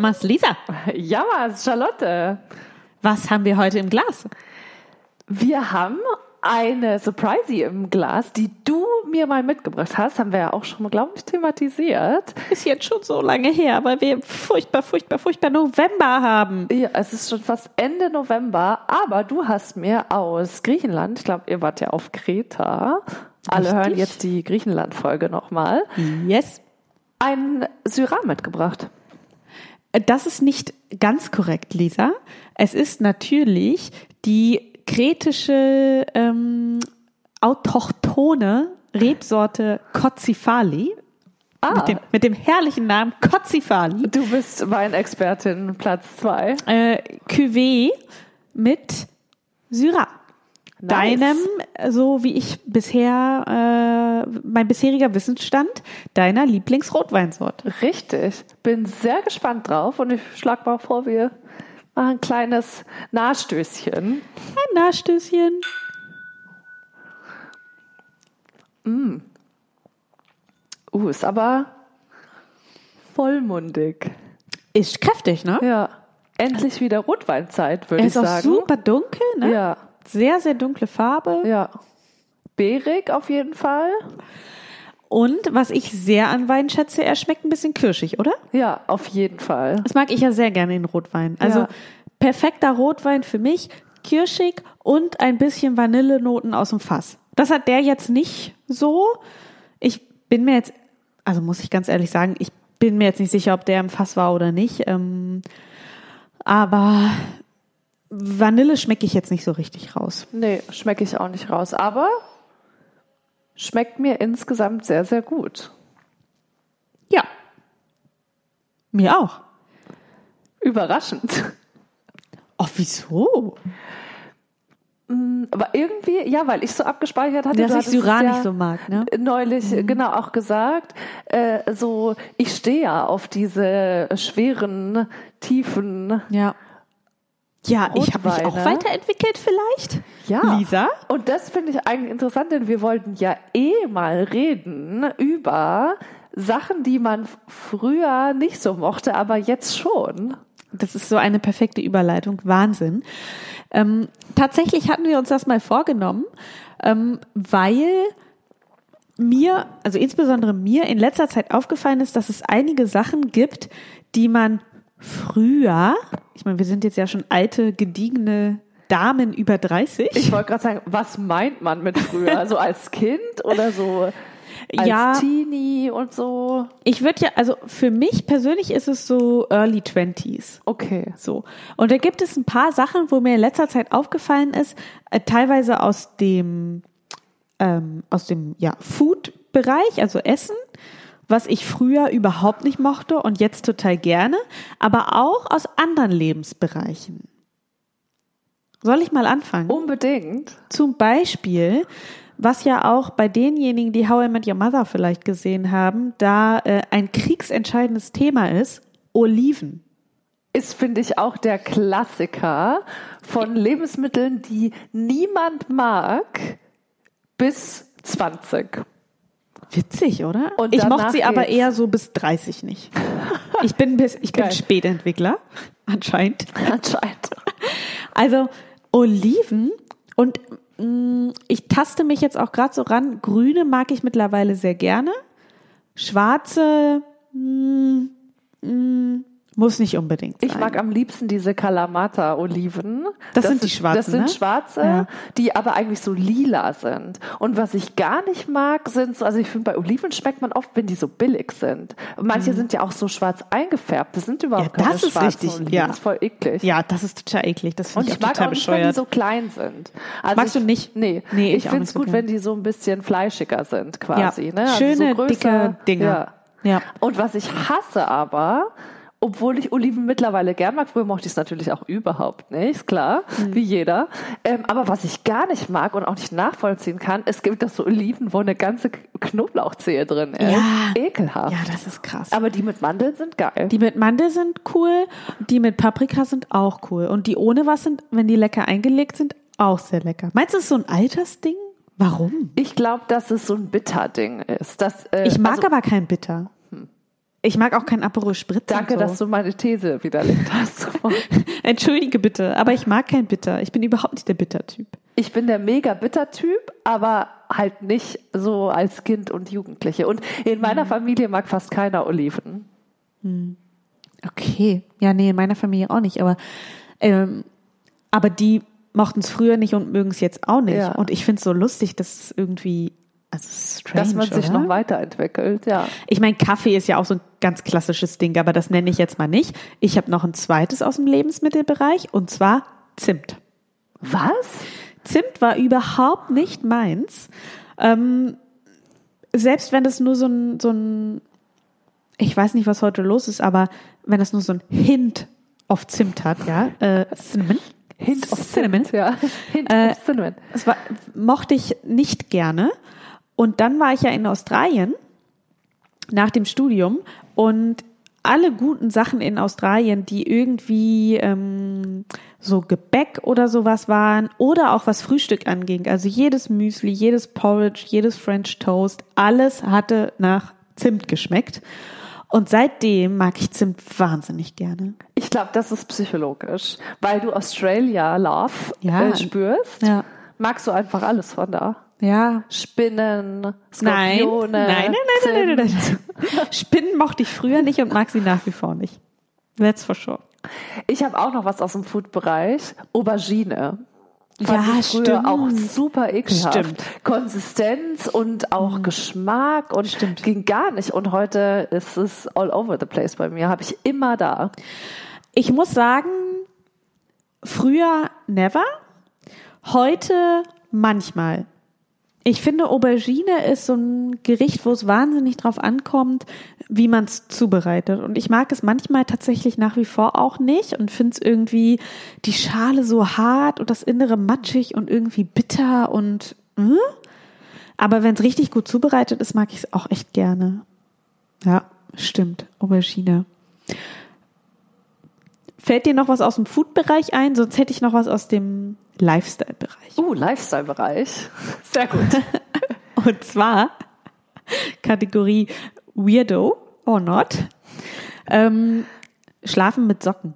Jammers Lisa. Jammers Charlotte. Was haben wir heute im Glas? Wir haben eine Surprise im Glas, die du mir mal mitgebracht hast. Haben wir ja auch schon mal, glaube ich, thematisiert. Ist jetzt schon so lange her, weil wir furchtbar, furchtbar, furchtbar November haben. Ja, es ist schon fast Ende November, aber du hast mir aus Griechenland, ich glaube, ihr wart ja auf Kreta, alle Richtig. hören jetzt die Griechenland-Folge nochmal, Yes. ein Syrah mitgebracht. Das ist nicht ganz korrekt, Lisa. Es ist natürlich die kretische ähm, autochtone Rebsorte Kotzifali Ah, mit, dem, mit dem herrlichen Namen Kotzifali. du bist Weinexpertin Platz zwei. Äh, Cuvée mit Syrah. Deinem, so wie ich bisher, äh, mein bisheriger Wissensstand, deiner Lieblingsrotweinsorte. Richtig. Bin sehr gespannt drauf und ich schlage mal vor, wir machen ein kleines Nahstößchen. Ein Nachstößchen. Uh, ist aber vollmundig. Ist kräftig, ne? Ja. Endlich wieder Rotweinzeit, würde Er ich ist auch sagen. super dunkel, ne? Ja, Sehr, sehr dunkle Farbe. ja. Beerig auf jeden Fall. Und was ich sehr an Wein schätze, er schmeckt ein bisschen kirschig, oder? Ja, auf jeden Fall. Das mag ich ja sehr gerne in Rotwein. Also Ja. perfekter Rotwein für mich, kirschig und ein bisschen Vanillenoten aus dem Fass. Das hat der jetzt nicht so. Ich bin mir jetzt, also muss ich ganz ehrlich sagen, ich bin mir jetzt nicht sicher, ob der im Fass war oder nicht. Ähm, aber Vanille schmecke ich jetzt nicht so richtig raus. Nee, schmecke ich auch nicht raus. Aber schmeckt mir insgesamt sehr, sehr gut. Ja. Mir auch. Überraschend. Oh, wieso? Aber irgendwie, ja, weil ich so abgespeichert hatte, Dass ich Syrah ja nicht so mag, ne? neulich genau auch gesagt, äh, so ich stehe ja auf diese schweren, tiefen Ja. Ja, ich habe mich auch weiterentwickelt vielleicht. Ja. Lisa? Und das finde ich eigentlich interessant, denn wir wollten ja eh mal reden über Sachen, die man früher nicht so mochte, aber jetzt schon. Das ist so eine perfekte Überleitung. Wahnsinn. Ähm, tatsächlich hatten wir uns das mal vorgenommen, ähm, weil mir, also insbesondere mir in letzter Zeit aufgefallen ist, dass es einige Sachen gibt, die man früher, ich meine, wir sind jetzt ja schon alte, gediegene Damen über 30. Ich wollte gerade sagen, was meint man mit früher? So als Kind oder so als Ja. Teenie und so? Ich würde ja, also für mich persönlich ist es so Early Twenties. Okay. So. Und da gibt es ein paar Sachen, wo mir in letzter Zeit aufgefallen ist, äh, teilweise aus dem, ähm, aus dem, ja, Food-Bereich, also Essen, was ich früher überhaupt nicht mochte und jetzt total gerne, aber auch aus anderen Lebensbereichen. Soll ich mal anfangen? Unbedingt. Zum Beispiel, was ja auch bei denjenigen, die How I Met Your Mother vielleicht gesehen haben, da äh, ein kriegsentscheidendes Thema ist, Oliven. Ist, finde ich, auch der Klassiker von Lebensmitteln, die niemand mag, bis 20. Witzig, oder? Und ich mochte sie aber eher so bis 30 nicht. Ich bin bis, ich bin Geil. Spätentwickler, anscheinend. Anscheinend. Also Oliven und mh, ich taste mich jetzt auch gerade so ran. Grüne mag ich mittlerweile sehr gerne. Schwarze mh, mh, muss nicht unbedingt sein. Ich mag am liebsten diese Kalamata-Oliven. Das sind die schwarzen, Das sind ne? schwarze, Ja. die aber eigentlich so lila sind. Und was ich gar nicht mag, sind so, also ich finde, bei Oliven schmeckt man oft, wenn die so billig sind. Manche sind ja auch so schwarz eingefärbt. Das sind überhaupt Mhm. Ja, keine das ist schwarzen richtig, Oliven. ja. Das ist voll eklig. ja, das ist total eklig. Das finde ich ich, mag total auch nicht, wenn die so klein sind. Also Magst ich, du nicht? Nee, Nee, ich ich finde es so gut, gern. wenn die so ein bisschen fleischiger sind quasi. Ja, Ne? Also schöne, so größer. dicke Dinger. Ja. Ja. Und was ich hasse aber, obwohl ich Oliven mittlerweile gern mag, früher mochte ich es natürlich auch überhaupt nicht, ist klar, Mhm. wie jeder. Ähm, aber was ich gar nicht mag und auch nicht nachvollziehen kann, es gibt doch so Oliven, wo eine ganze Knoblauchzehe drin ist. Ja. Ekelhaft. Ja, das ist krass. aber die mit Mandeln sind geil. Die mit Mandel sind cool, die mit Paprika sind auch cool. Und die ohne was sind, wenn die lecker eingelegt sind, auch sehr lecker. Meinst du, es ist so ein Altersding? Warum? ich glaube, dass es so ein Bitterding ist. Dass, äh, Ich mag also, aber kein Bitter. Ich mag auch kein Aperol Spritz. Danke, so. dass du meine These widerlegt hast. Entschuldige bitte, aber ich mag kein Bitter. Ich bin überhaupt nicht der Bitter-Typ. Ich bin der mega Bitter-Typ, aber halt nicht so als Kind und Jugendliche. Und in meiner Familie mag fast keiner Oliven. Okay. Ja, nee, in meiner Familie auch nicht, aber, ähm, aber die mochten es früher nicht und mögen es jetzt auch nicht. Ja. Und ich finde es so lustig, dass es irgendwie, also strange, Dass man sich oder? noch weiterentwickelt, ja. Ich meine, Kaffee ist ja auch so ein ganz klassisches Ding, aber das nenne ich jetzt mal nicht. Ich habe noch ein zweites aus dem Lebensmittelbereich und zwar Zimt. Was? Zimt war überhaupt nicht meins. Ähm, selbst wenn das nur so ein, so ein, ich weiß nicht, was heute los ist, aber wenn das nur so ein Hint auf Zimt hat, ja, äh, Cinnamon. Hint of Cinnamon. Zimt, ja. Hint Äh, of Cinnamon. Das war, mochte ich nicht gerne. Und dann war ich ja in Australien nach dem Studium und alle guten Sachen in Australien, die irgendwie ähm, so Gebäck oder sowas waren oder auch was Frühstück anging, also jedes Müsli, jedes Porridge, jedes French Toast, alles hatte nach Zimt geschmeckt. Und seitdem mag ich Zimt wahnsinnig gerne. Ich glaube, das ist psychologisch, weil du Australia Love Ja. äh, spürst. Ja. Magst du einfach alles von da? Ja, Spinnen, Nein, Skorpione, nein, nein, nein, nein, nein, nein, nein. Spinnen mochte ich früher nicht und mag sie nach wie vor nicht. That's for sure. Ich habe auch noch was aus dem Food-Bereich. Aubergine. Fand Ja, ich früher stimmt. auch super ekelhaft. Stimmt. Konsistenz und auch Geschmack und Stimmt. ging gar nicht. Und heute ist es all over the place bei mir. Habe ich immer da. Ich muss sagen, früher never, heute manchmal. Ich finde, Aubergine ist so ein Gericht, wo es wahnsinnig drauf ankommt, wie man es zubereitet. Und ich mag es manchmal tatsächlich nach wie vor auch nicht und finde es irgendwie die Schale so hart und das Innere matschig und irgendwie bitter und. Hm? Aber wenn es richtig gut zubereitet ist, mag ich es auch echt gerne. Ja, stimmt. Aubergine. Fällt dir noch was aus dem Food-Bereich ein? Sonst hätte ich noch was aus dem Lifestyle-Bereich. Uh, Lifestyle-Bereich. Sehr gut. Und zwar Kategorie Weirdo or not. Ähm, Schlafen mit Socken.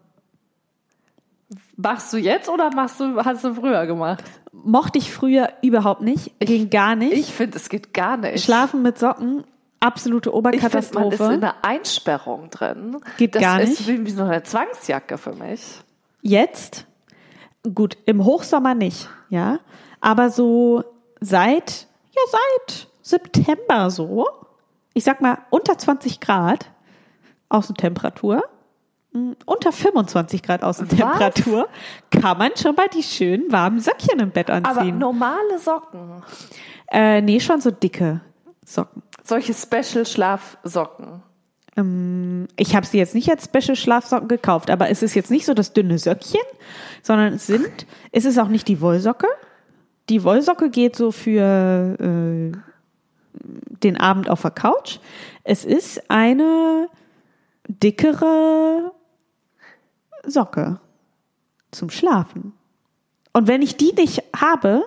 Machst du jetzt oder machst du, hast du früher gemacht? Mochte ich früher überhaupt nicht, ging gar nicht. Ich finde, es geht gar nicht. Schlafen mit Socken, absolute ich finde, man ist Oberkatastrophe. in einer Einsperrung drin. Geht das gar ist nicht. wie, wie so eine Zwangsjacke für mich. Jetzt, gut, im Hochsommer nicht, ja, aber so seit, ja, seit September so, ich sag mal unter 20 Grad Außentemperatur, mh, unter 25 Grad Außentemperatur, kann man schon mal die schönen warmen Söckchen im Bett Aber anziehen. normale Socken, äh, nee, schon so dicke Socken. solche Special-Schlafsocken. Ich habe sie jetzt nicht als Special Schlafsocken gekauft, aber es ist jetzt nicht so das dünne Söckchen, sondern es sind, es ist auch nicht die Wollsocke. Die Wollsocke geht so für äh, den Abend auf der Couch. Es ist eine dickere Socke zum Schlafen. Und wenn ich die nicht habe,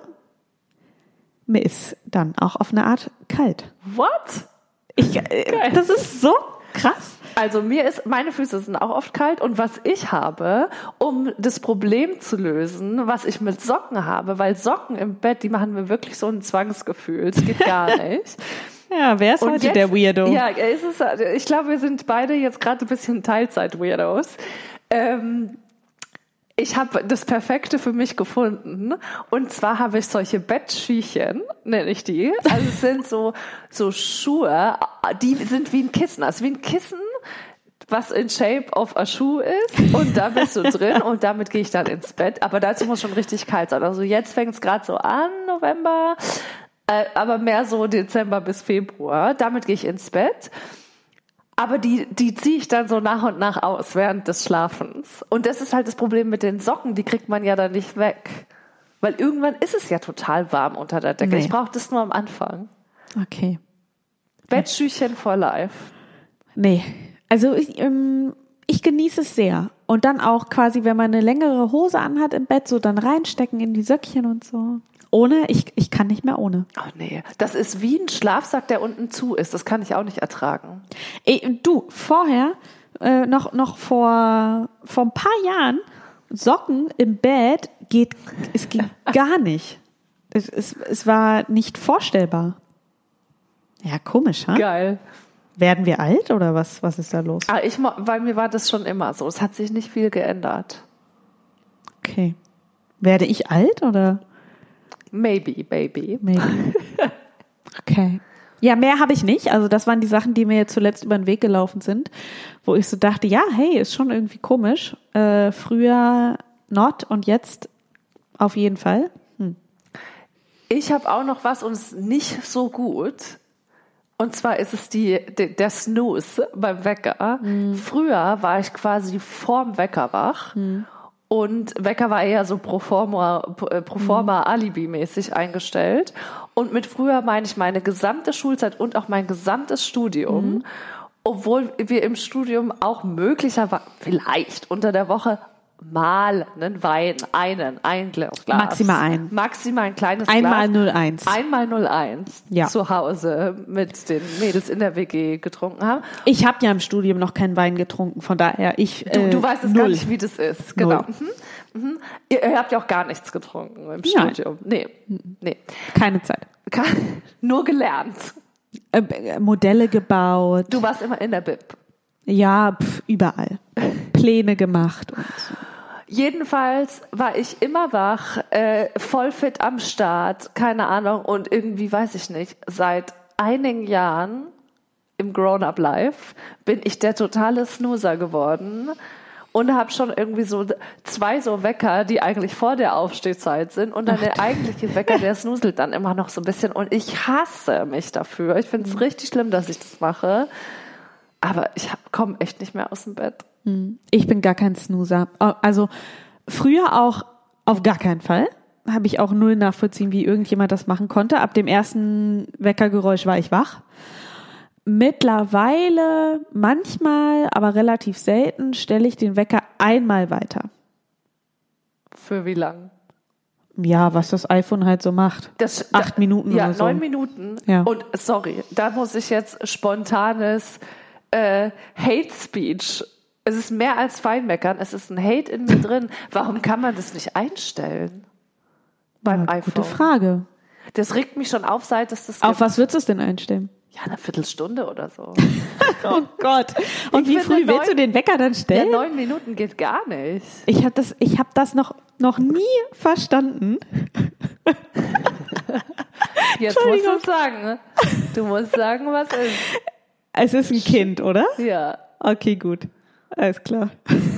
mir ist dann auch auf eine Art kalt. What? Ich, äh, das ist so krass. Also mir ist, meine Füße sind auch oft kalt und was ich habe, um das Problem zu lösen, was ich mit Socken habe, weil Socken im Bett, die machen mir wirklich so ein Zwangsgefühl. Es geht gar nicht. Ja, wer ist Und heute jetzt- der Weirdo? Ja, es ist, ich glaube, wir sind beide jetzt gerade ein bisschen Teilzeit-Weirdos. Ähm, ich habe das Perfekte für mich gefunden. Und zwar habe ich solche Bettschüchen, nenne ich die. Also es sind so, so Schuhe, die sind wie ein Kissen. Also wie ein Kissen, was in Shape of a Schuh ist. Und da bist du drin und damit gehe ich dann ins Bett. Aber dazu muss schon richtig kalt sein. Also jetzt fängt es gerade so an, November. Äh, aber mehr so Dezember bis Februar. Damit gehe ich ins Bett. Aber die, die ziehe ich dann so nach und nach aus während des Schlafens. Und das ist halt das Problem mit den Socken, die kriegt man ja dann nicht weg. Weil irgendwann ist es ja total warm unter der Decke. Nee. Ich brauche das nur am Anfang. Okay. Bettschüchen for life. Nee. Also ich, ähm, ich genieße es sehr. Und dann auch quasi, wenn man eine längere Hose anhat im Bett, so dann reinstecken in die Söckchen und so. Ohne, ich, ich kann nicht mehr ohne. Oh nee, das ist wie ein Schlafsack, der unten zu ist. Das kann ich auch nicht ertragen. Ey, du, vorher, äh, noch, noch vor, vor ein paar Jahren, Socken im Bett geht, es ging gar nicht. Es, es, es war nicht vorstellbar. Ja, komisch, ha? Geil. Werden wir alt oder was, was ist da los? Ah, ich, bei mir war das schon immer so. Es hat sich nicht viel geändert. Okay. Werde ich alt oder? Maybe, baby. Maybe. Okay. Ja, mehr habe ich nicht. Also das waren die Sachen, die mir zuletzt über den Weg gelaufen sind, wo ich so dachte, ja, hey, ist schon irgendwie komisch. Äh, früher not und jetzt auf jeden Fall. Hm. Ich habe auch noch was und es nicht so gut. Und zwar ist es die, de- der Snooze beim Wecker. Früher war ich quasi vorm Wecker wach. Und Wecker war eher so pro forma, äh, pro forma Alibi-mäßig eingestellt. Und mit früher meine ich meine gesamte Schulzeit und auch mein gesamtes Studium. Obwohl wir im Studium auch möglicherweise, vielleicht unter der Woche mal einen Wein, einen, ein Glas. Maximal ein. Maximal ein kleines Einmal Glas. 01. Einmal 01 Ja. zu Hause mit den Mädels in der WG getrunken haben. Ich habe ja im Studium noch keinen Wein getrunken, von daher ich. Du, äh, du weißt es null. gar nicht, wie das ist. Genau. Mhm. Mhm. Ihr, ihr habt ja auch gar nichts getrunken im Nein. Studium. Nee. nee. Keine Zeit. Kein- Nur gelernt. Äh, äh, Modelle gebaut. Du warst immer in der Bib. Ja, pf, überall. Pläne gemacht und so. Jedenfalls war ich immer wach, äh, voll fit am Start, keine Ahnung, und irgendwie weiß ich nicht, seit einigen Jahren im Grown-Up-Life bin ich der totale Snoozer geworden und habe schon irgendwie so zwei so Wecker, die eigentlich vor der Aufstehzeit sind und dann der eigentliche Wecker, der snuselt dann immer noch so ein bisschen und ich hasse mich dafür. Ich finde es richtig schlimm, dass ich das mache, aber ich komme echt nicht mehr aus dem Bett. Ich bin gar kein Snoozer. Also früher auch auf gar keinen Fall. Habe ich auch null nachvollziehen, wie irgendjemand das machen konnte. Ab dem ersten Weckergeräusch war ich wach. Mittlerweile, manchmal, aber relativ selten, stelle ich den Wecker einmal weiter. Für wie lang? Ja, was das iPhone halt so macht. Das, Acht Minuten Ja, oder so. neun Minuten. Ja. Und sorry, da muss ich jetzt spontanes äh, Hate Speech. Es ist mehr als Feinmeckern, es ist ein Hate in mir drin. Warum kann man das nicht einstellen? Beim Ja, iPhone. gute Frage. Das regt mich schon auf, seit es das Auf gibt. was würdest du es denn einstellen? Ja, eine Viertelstunde oder so. Oh Gott. Und Ich wie früh willst neun- du den Wecker dann Ja, stellen? neun Minuten geht gar nicht. Ich habe das, ich hab das noch, noch nie verstanden. Jetzt musst du sagen. ne? Du musst sagen, was ist. Es ist ein Kind, oder? Ja. Okay, gut. Alles klar.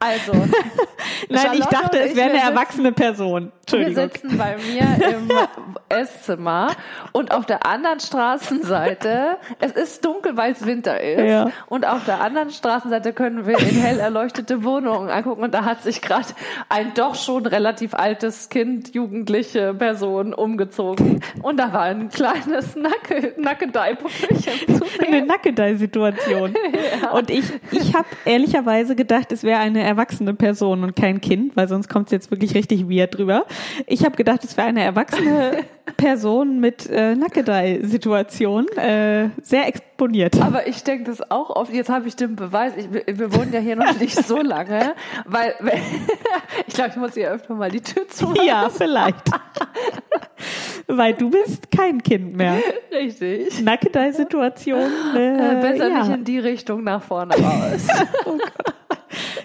Also, Nein, ich dachte, es wäre eine wir sitzen- erwachsene Person. Wir Entschuldigung. sitzen bei mir im Esszimmer und auf der anderen Straßenseite, es ist dunkel, weil es Winter ist, Ja. und auf der anderen Straßenseite können wir in hell erleuchtete Wohnungen angucken und da hat sich gerade ein doch schon relativ altes Kind, jugendliche Person umgezogen und da war ein kleines Nacke, Nackedei-Puppelchen zu Eine sehen. Nackedei-Situation. Und ich, ich habe ehrlicherweise gedacht, es wäre eine erwachsene Person und kein Kind, weil sonst kommt es jetzt wirklich richtig weird drüber. Ich habe gedacht, es wäre eine erwachsene Person mit äh, Nackedei-Situation. Äh, sehr exponiert. Aber ich denke das auch oft. Jetzt habe ich den Beweis. Ich, wir wohnen ja hier noch nicht so lange, weil ich glaube, ich muss hier öfter mal die Tür zu. Ja, vielleicht. weil du bist kein Kind mehr. Richtig. Nackedei-Situation. Äh, Besser ja. nicht in die Richtung nach vorne raus.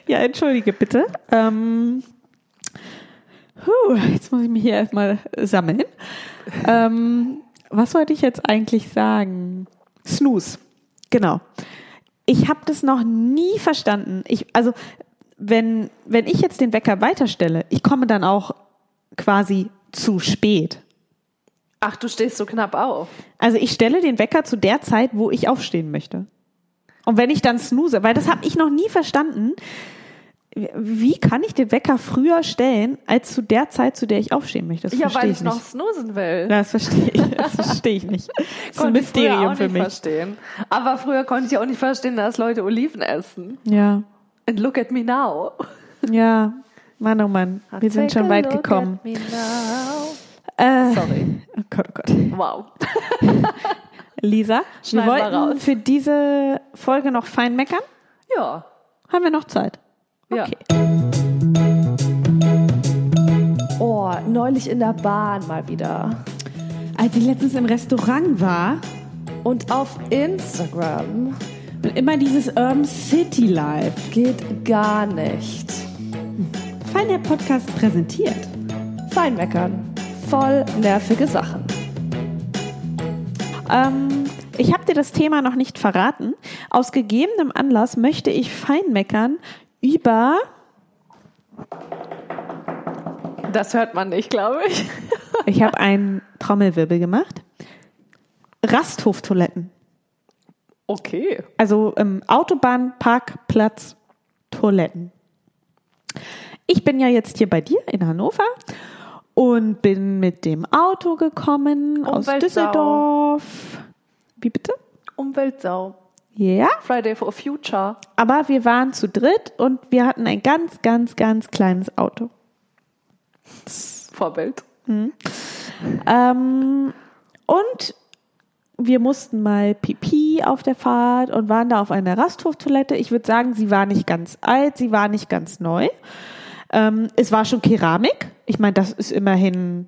Ja, entschuldige bitte. Ähm, huh, jetzt muss ich mich hier erstmal sammeln. Ähm, was wollte ich jetzt eigentlich sagen? Snooze. Genau. Ich habe das noch nie verstanden. Ich, also, wenn, wenn ich jetzt den Wecker weiterstelle, ich komme dann auch quasi zu spät. Ach, du stehst so knapp auf. Also ich stelle den Wecker zu der Zeit, wo ich aufstehen möchte. Und wenn ich dann snooze, weil das habe ich noch nie verstanden, wie kann ich den Wecker früher stellen, als zu der Zeit, zu der ich aufstehen möchte? Das Ja, verstehe weil ich ich noch snoosen will. Das verstehe ich, das verstehe ich nicht. Das ist ein Konnte ich auch Mysterium nicht für mich. verstehen. Aber früher konnte ich auch nicht verstehen, dass Leute Oliven essen. Ja. And look at me now. Ja, Mann, oh Mann, wir sind schon weit look gekommen. at me now. Äh, Sorry. oh Gott, oh Gott. Wow. Lisa, wir Schneiden wir wollten für diese Folge noch fein meckern. Ja. Haben wir noch Zeit? Ja. Okay. Oh, neulich in der Bahn mal wieder. Als ich letztens im Restaurant war Und auf Instagram und immer dieses Urban City Life. geht gar nicht. Fein der Podcast präsentiert. Feinmeckern. Voll nervige Sachen. Ähm, ich habe dir das Thema noch nicht verraten. Aus gegebenem Anlass möchte ich fein meckern über Das hört man nicht, glaube ich. Ich habe einen Trommelwirbel gemacht. Rasthoftoiletten. Okay. Also ähm, Autobahnparkplatz Toiletten. Ich bin ja jetzt hier bei dir in Hannover und bin mit dem Auto gekommen aus Umweltsau. Düsseldorf. Wie bitte? Umweltsau. Ja, Friday for Future. aber wir waren zu dritt und wir hatten ein ganz, ganz, ganz kleines Auto. Vorbild. Ähm, und wir mussten mal Pipi auf der Fahrt und waren da auf einer Rasthoftoilette. Ich würde sagen, sie war nicht ganz alt, sie war nicht ganz neu. Ähm, es war schon Keramik. Ich meine, das ist immerhin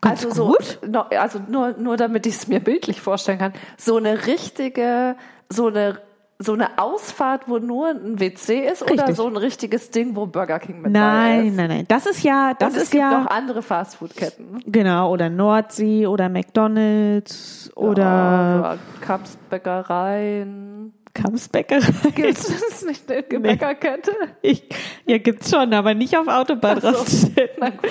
ganz Also so, gut. also nur, nur damit ich es mir bildlich vorstellen kann, so eine richtige, so eine, so eine Ausfahrt, wo nur ein WC ist oder Richtig. so ein richtiges Ding, wo Burger King mit Nein, ist? nein, nein. Das ist ja, das Und es ist gibt ja noch andere Fastfood-Ketten. genau oder Nordsee oder McDonald's oder Ja, Kapsbäckereien. Kampsbäckerei. Gibt es nicht eine Bäckerkette? Ich, ja, gibt's schon, aber nicht auf Autobahnraststätten. Gut.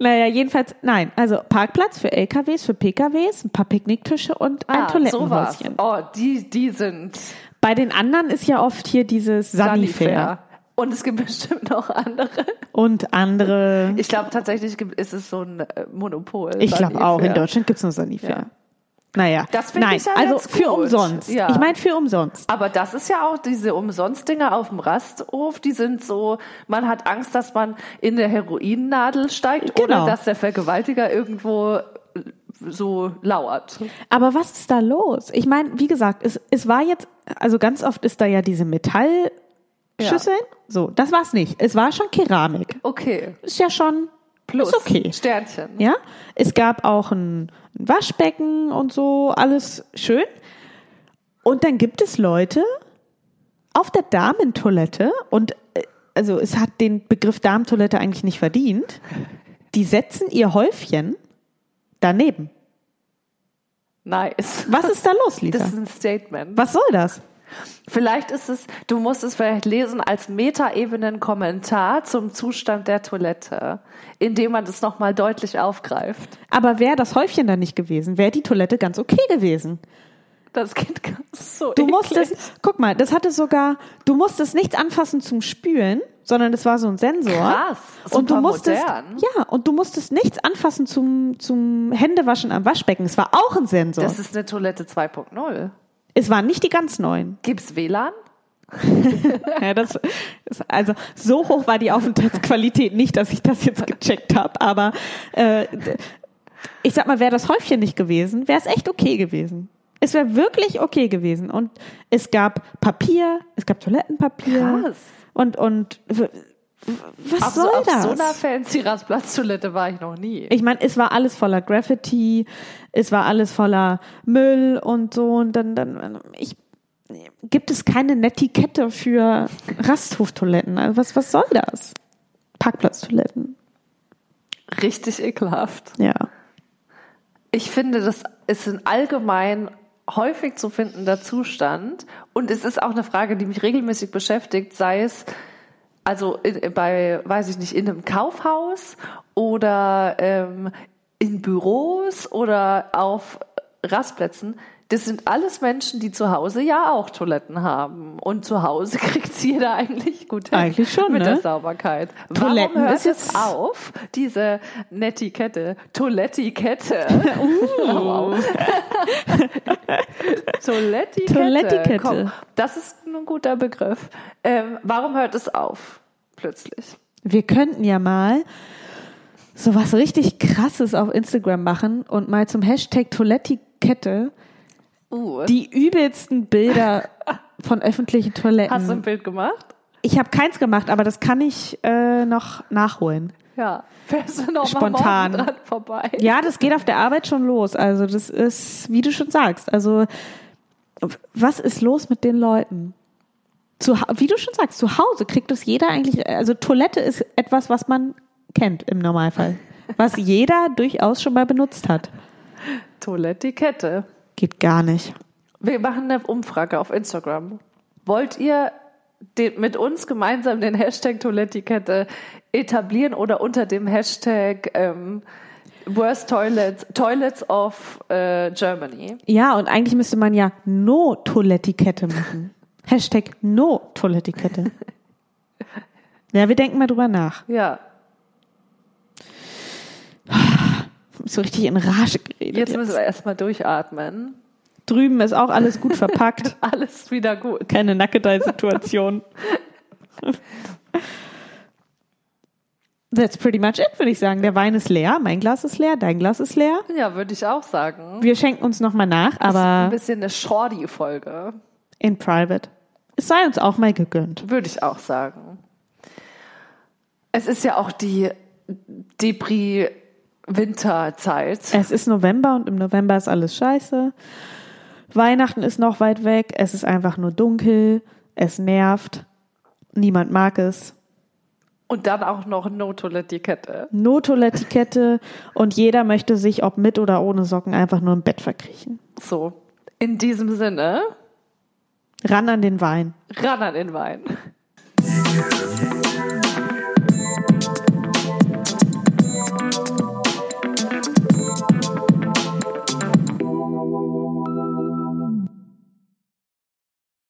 Naja, jedenfalls, nein. Also Parkplatz für LKWs, für PKWs, ein paar Picknicktische und ein Ah, sowas. Toilettenhäuschen. Oh, die, die sind Bei den anderen ist ja oft hier dieses Sanifair Sanifair. Und es gibt bestimmt noch andere. und andere. Ich glaube tatsächlich gibt, ist es so ein äh, Monopol. Ich glaube auch, in. Deutschland gibt's nur Sanifair. Ja. Naja, Das finde ich ja also für gut. umsonst. Ja. Ich meine für umsonst. Aber das ist ja auch diese Umsonstdinger auf dem Rasthof, die sind so, man hat Angst, dass man in der Heroinnadel steigt Genau. oder dass der Vergewaltiger irgendwo äh, so lauert. Aber was ist da los? Ich meine, wie gesagt, es, es war jetzt, also ganz oft ist da ja diese Metallschüsseln. So, das war's nicht. Es war schon Keramik. Okay. Ist ja schon Plus. Ist okay. Sternchen. Ja, es gab auch ein Waschbecken und so, alles schön. Und dann gibt es Leute auf der Damentoilette und äh, also es hat den Begriff Damentoilette eigentlich nicht verdient. Die setzen ihr Häufchen daneben. Nice. Was ist da los, Lisa? Das ist ein Statement. Was soll das? Vielleicht ist es, du musst es vielleicht lesen als Metaebenen-Kommentar zum Zustand der Toilette, indem man das nochmal deutlich aufgreift. Aber wäre das Häufchen da nicht gewesen, wäre die Toilette ganz okay gewesen. Das geht ganz so. Du eklig. musstest, guck mal, das hatte sogar, du musstest nichts anfassen zum Spülen, sondern es war so ein Sensor. Krass, und du super musstest, modern. ja, und du musstest nichts anfassen zum, zum Händewaschen am Waschbecken. Es war auch ein Sensor. Das ist eine Toilette 2.0. es waren nicht die ganz neuen. Gibt's WLAN? Ja, das, das, also so hoch war die Aufenthaltsqualität nicht, dass ich das jetzt gecheckt habe. Aber äh, ich sag mal, wäre das Häufchen nicht gewesen, wäre es echt okay gewesen. Es wäre wirklich okay gewesen. Und es gab Papier, es gab Toilettenpapier. Krass. Und, und was Auf, so, soll auf das? so einer fancy Rastplatztoilette war ich noch nie. ich meine, es war alles voller Graffiti, es war alles voller Müll und so. Und dann, dann ich, gibt es keine Netiquette für Rasthoftoiletten. Also was, was soll das? Parkplatztoiletten. Richtig ekelhaft. Ja. Ich finde, das ist ein allgemein häufig zu findender Zustand. Und es ist auch eine Frage, die mich regelmäßig beschäftigt, sei es also in, bei, weiß ich nicht, in einem Kaufhaus oder ähm, in Büros oder auf Rastplätzen. Das sind alles Menschen, die zu Hause ja auch Toiletten haben. Und zu Hause kriegt jeder eigentlich gut hin Eigentlich schon, mit ne? der Sauberkeit. Toiletten Warum hört ist jetzt- es auf, diese Netiquette, Toilettikette? Uh. Toilettikette. Toilettikette. Komm, das ist ein guter Begriff. Ähm, warum hört es auf? Plötzlich. Wir könnten ja mal so was richtig krasses auf Instagram machen und mal zum Hashtag Toilettikette Uh. die übelsten Bilder von öffentlichen Toiletten. Hast du ein Bild gemacht? Ich habe keins gemacht, aber das kann ich äh, noch nachholen. Ja. Fährst du noch Spontan. mal vorbei? Ja, das geht auf der Arbeit schon los. Also das ist, wie du schon sagst, also was ist los mit den Leuten? Zu, wie du schon sagst, zu Hause kriegt es jeder eigentlich, also Toilette ist etwas, was man kennt im Normalfall. Was jeder durchaus schon mal benutzt hat. Toilettikette. Geht gar nicht. Wir machen eine Umfrage auf Instagram. Wollt ihr den, mit uns gemeinsam den Hashtag Toilettikette etablieren oder unter dem Hashtag ähm, Worst Toilets, Toilets of äh, Germany? Ja, und eigentlich müsste man ja No-Toilettikette machen. Hashtag No-Toilettikette. Ja, wir denken mal drüber nach. Ja. So richtig in Rage geredet. Jetzt müssen wir erstmal durchatmen. Drüben ist auch alles gut verpackt. Alles wieder gut. Keine Nackedei-Situation. That's pretty much it, würde ich sagen. Der Wein ist leer, mein Glas ist leer, dein Glas ist leer. Ja, würde ich auch sagen. Wir schenken uns nochmal nach, ein aber bisschen eine Shorty-Folge, in private. Es sei uns auch mal gegönnt. würde ich auch sagen. Es ist ja auch die Depri-Winterzeit. Es ist November und im November ist alles scheiße. Weihnachten ist noch weit weg, es ist einfach nur dunkel, es nervt, niemand mag es. Und dann auch noch No-Toilettikette. No-Toilettikette und jeder möchte sich, ob mit oder ohne Socken, einfach nur im Bett verkriechen. So, in diesem Sinne, Ran an den Wein. ran an den Wein.